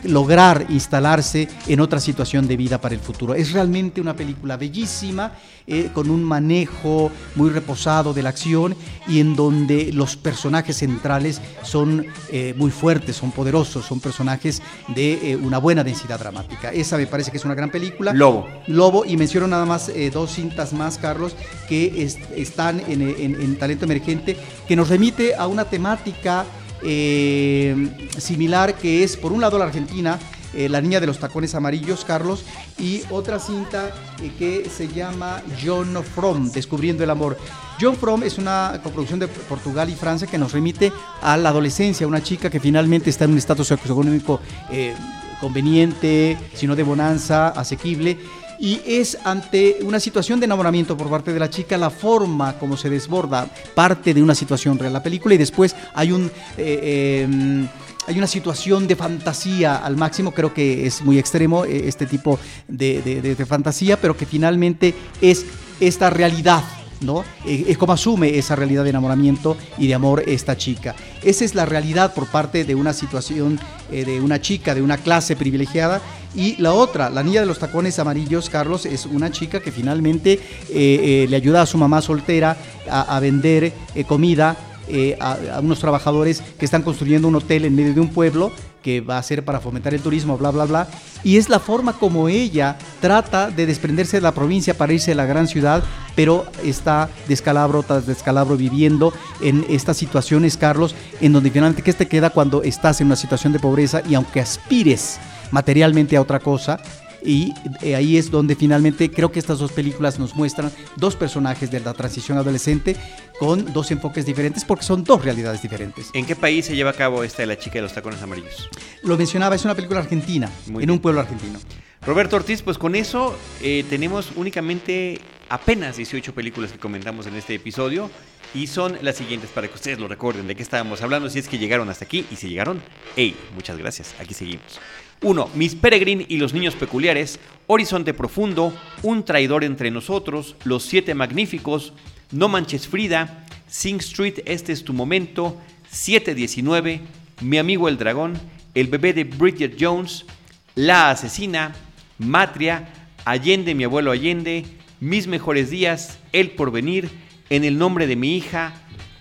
lograr instalarse en otra situación de vida para el futuro. Es realmente una película bellísima, eh, con un manejo muy reposado de la acción y en donde los personajes centrales son eh, muy fuertes, son poderosos, son personajes de eh, una buena densidad dramática. Esa me parece que es una gran película. Lobo. Lobo, y menciono nada más dos cintas más, Carlos, que están en Talento Emergente, que nos remite a una temática eh, similar que es, por un lado, la Argentina, eh, La Niña de los Tacones Amarillos, Carlos, y otra cinta eh, que se llama John From, Descubriendo el Amor. John From es una coproducción de Portugal y Francia que nos remite a la adolescencia, una chica que finalmente está en un estatus socioeconómico conveniente, sino de bonanza, asequible y es ante una situación de enamoramiento por parte de la chica la forma como se desborda parte de una situación real la película y después hay un eh, em, hay una situación de fantasía al máximo, creo que es muy extremo eh, este tipo de, fantasía, pero que finalmente es esta realidad ¿no? Eh, es como asume esa realidad de enamoramiento y de amor esta chica. Esa es la realidad por parte de una situación de una chica, de una clase privilegiada y la otra, la niña de los tacones amarillos, Carlos, es una chica que finalmente eh, eh, le ayuda a su mamá soltera a, vender eh, comida a, unos trabajadores que están construyendo un hotel en medio de un pueblo que va a ser para fomentar el turismo, bla, bla, bla. Y es la forma como ella trata de desprenderse de la provincia para irse a la gran ciudad, pero está descalabro tras descalabro viviendo en estas situaciones, Carlos, en donde finalmente, ¿qué te queda cuando estás en una situación de pobreza y aunque aspires materialmente a otra cosa. Y eh, ahí es donde finalmente creo que estas dos películas nos muestran dos personajes de la transición adolescente con dos enfoques diferentes porque son dos realidades diferentes. ¿En qué país se lleva a cabo esta de la chica de los tacones amarillos? Lo mencionaba, es una película argentina, en un pueblo argentino. Roberto Ortiz, pues con eso eh, tenemos únicamente apenas 18 películas que comentamos en este episodio y son las siguientes para que ustedes lo recuerden de qué estábamos hablando si es que llegaron hasta aquí y si llegaron, hey, muchas gracias, aquí seguimos. 1. Miss Peregrine y los niños peculiares, Horizonte Profundo, Un traidor entre nosotros, Los Siete Magníficos, No Manches Frida, Sing Street, Este es tu momento, 719, Mi amigo el dragón, El bebé de Bridget Jones, La asesina, Matria, Allende, mi abuelo Allende, Mis mejores días, El porvenir, En el nombre de mi hija,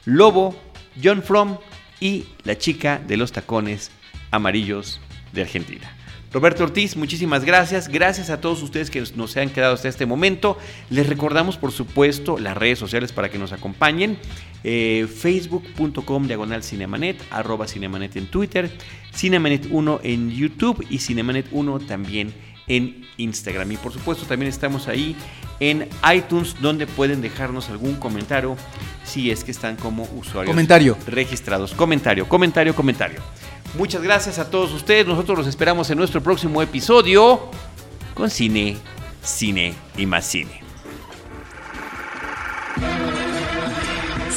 Lobo, John From y La chica de los tacones amarillos de Argentina. Roberto Ortiz, muchísimas gracias. Gracias a todos ustedes que nos han quedado hasta este momento. Les recordamos, por supuesto, las redes sociales para que nos acompañen. Eh, Facebook.com diagonal Cinemanet, arroba Cinemanet en Twitter, Cinemanet1 en YouTube y Cinemanet1 también en Instagram. Y por supuesto también estamos ahí en iTunes donde pueden dejarnos algún comentario si es que están como usuarios comentario. registrados. Comentario, comentario, comentario. Muchas gracias a todos ustedes. Nosotros los esperamos en nuestro próximo episodio con cine, cine y más cine.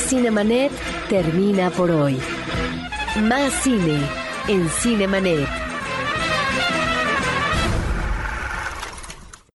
Cinemanet termina por hoy. Más cine en Cinemanet.